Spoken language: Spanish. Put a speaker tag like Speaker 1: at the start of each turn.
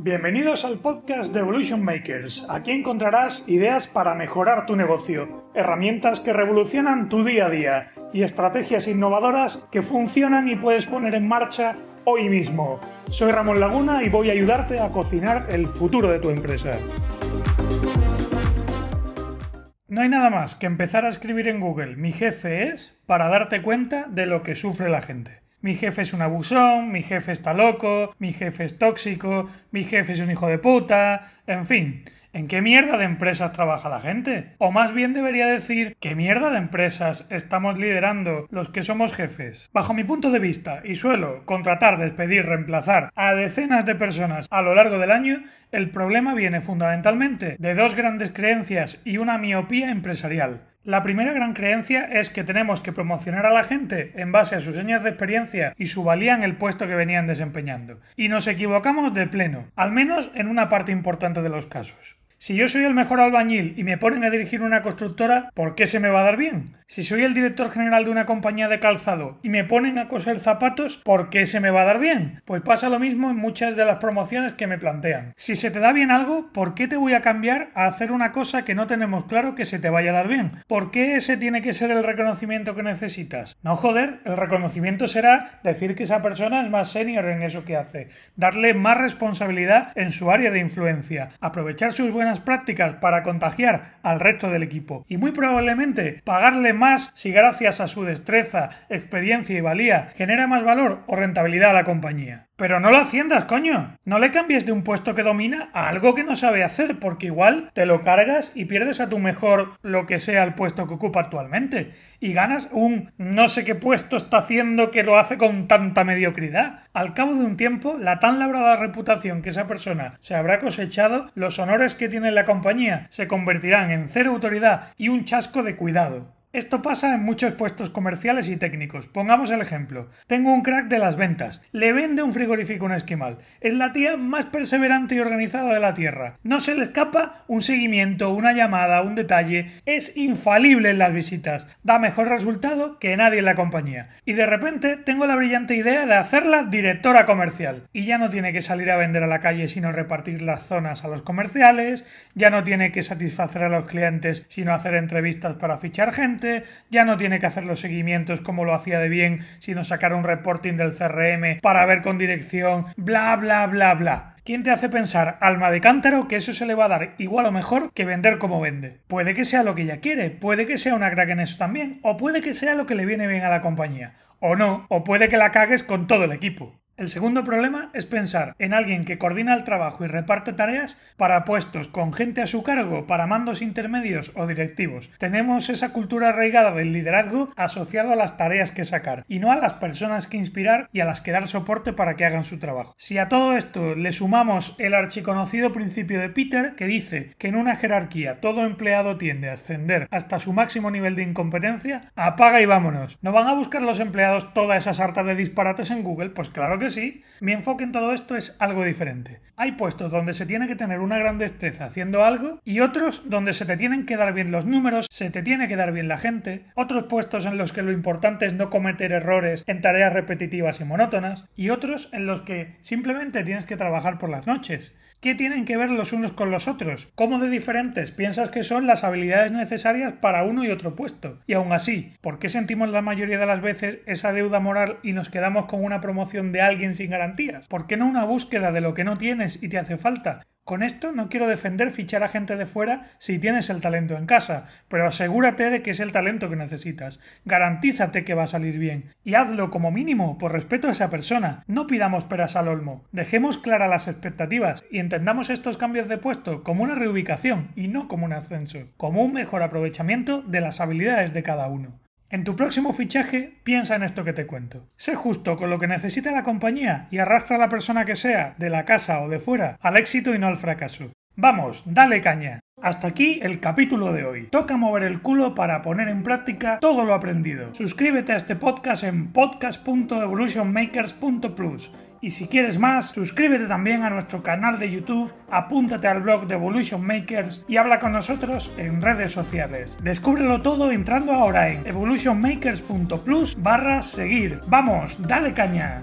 Speaker 1: Bienvenidos al podcast de Evolution Makers. Aquí encontrarás ideas para mejorar tu negocio, herramientas que revolucionan tu día a día y estrategias innovadoras que funcionan y puedes poner en marcha hoy mismo. Soy Ramón Laguna y voy a ayudarte a cocinar el futuro de tu empresa. No hay nada más que empezar a escribir en Google mi jefe es para darte cuenta de lo que sufre la gente. Mi jefe es un abusón, mi jefe está loco, mi jefe es tóxico, mi jefe es un hijo de puta, en fin. ¿En qué mierda de empresas trabaja la gente? O más bien debería decir, ¿qué mierda de empresas estamos liderando los que somos jefes? Bajo mi punto de vista, y suelo contratar, despedir, reemplazar a decenas de personas a lo largo del año, el problema viene fundamentalmente de dos grandes creencias y una miopía empresarial. La primera gran creencia es que tenemos que promocionar a la gente en base a sus años de experiencia y su valía en el puesto que venían desempeñando. Y nos equivocamos de pleno, al menos en una parte importante de los casos. Si yo soy el mejor albañil y me ponen a dirigir una constructora, ¿por qué se me va a dar bien? Si soy el director general de una compañía de calzado y me ponen a coser zapatos, ¿por qué se me va a dar bien? Pues pasa lo mismo en muchas de las promociones que me plantean. Si se te da bien algo, ¿por qué te voy a cambiar a hacer una cosa que no tenemos claro que se te vaya a dar bien? ¿Por qué ese tiene que ser el reconocimiento que necesitas? No joder, el reconocimiento será decir que esa persona es más senior en eso que hace, darle más responsabilidad en su área de influencia, aprovechar sus buenas prácticas para contagiar al resto del equipo y muy probablemente pagarle más si gracias a su destreza, experiencia y valía genera más valor o rentabilidad a la compañía. Pero no lo haciendas, coño. No le cambies de un puesto que domina a algo que no sabe hacer, porque igual te lo cargas y pierdes a tu mejor lo que sea el puesto que ocupa actualmente. Y ganas un no sé qué puesto está haciendo que lo hace con tanta mediocridad. Al cabo de un tiempo, la tan labrada reputación que esa persona se habrá cosechado, los honores que tiene la compañía se convertirán en cero autoridad y un chasco de cuidado. Esto pasa en muchos puestos comerciales y técnicos. Pongamos el ejemplo. Tengo un crack de las ventas. Le vende un frigorífico a un esquimal. Es la tía más perseverante y organizada de la Tierra. No se le escapa un seguimiento, una llamada, un detalle. Es infalible en las visitas. Da mejor resultado que nadie en la compañía. Y de repente tengo la brillante idea de hacerla directora comercial. Y ya no tiene que salir a vender a la calle sino repartir las zonas a los comerciales. Ya no tiene que satisfacer a los clientes sino hacer entrevistas para fichar gente ya no tiene que hacer los seguimientos como lo hacía de bien, sino sacar un reporting del CRM para ver con dirección, bla, bla, bla, bla. ¿Quién te hace pensar, alma de cántaro, que eso se le va a dar igual o mejor que vender como vende? Puede que sea lo que ella quiere, puede que sea una crack en eso también, o puede que sea lo que le viene bien a la compañía, o no, o puede que la cagues con todo el equipo. El segundo problema es pensar en alguien que coordina el trabajo y reparte tareas para puestos con gente a su cargo, para mandos intermedios o directivos. Tenemos esa cultura arraigada del liderazgo asociado a las tareas que sacar y no a las personas que inspirar y a las que dar soporte para que hagan su trabajo. Si a todo esto le sumamos el archiconocido principio de Peter que dice que en una jerarquía todo empleado tiende a ascender hasta su máximo nivel de incompetencia, apaga y vámonos. ¿No van a buscar los empleados toda esa sarta de disparates en Google? Pues claro que sí, mi enfoque en todo esto es algo diferente. Hay puestos donde se tiene que tener una gran destreza haciendo algo y otros donde se te tienen que dar bien los números, se te tiene que dar bien la gente, otros puestos en los que lo importante es no cometer errores en tareas repetitivas y monótonas y otros en los que simplemente tienes que trabajar por las noches. ¿Qué tienen que ver los unos con los otros? ¿Cómo de diferentes piensas que son las habilidades necesarias para uno y otro puesto? Y aún así, ¿por qué sentimos la mayoría de las veces esa deuda moral y nos quedamos con una promoción de alguien sin garantías? ¿Por qué no una búsqueda de lo que no tienes y te hace falta? Con esto no quiero defender fichar a gente de fuera si tienes el talento en casa, pero asegúrate de que es el talento que necesitas. Garantízate que va a salir bien. Y hazlo como mínimo por respeto a esa persona. No pidamos peras al olmo. Dejemos claras las expectativas y entendamos estos cambios de puesto como una reubicación y no como un ascenso, como un mejor aprovechamiento de las habilidades de cada uno. En tu próximo fichaje, piensa en esto que te cuento. Sé justo con lo que necesita la compañía y arrastra a la persona que sea, de la casa o de fuera, al éxito y no al fracaso. Vamos, dale caña. Hasta aquí el capítulo de hoy. Toca mover el culo para poner en práctica todo lo aprendido. Suscríbete a este podcast en podcast.evolutionmakers.plus y si quieres más, suscríbete también a nuestro canal de YouTube, apúntate al blog de Evolution Makers y habla con nosotros en redes sociales. Descúbrelo todo entrando ahora en evolutionmakers.plus barra seguir. Vamos, dale caña.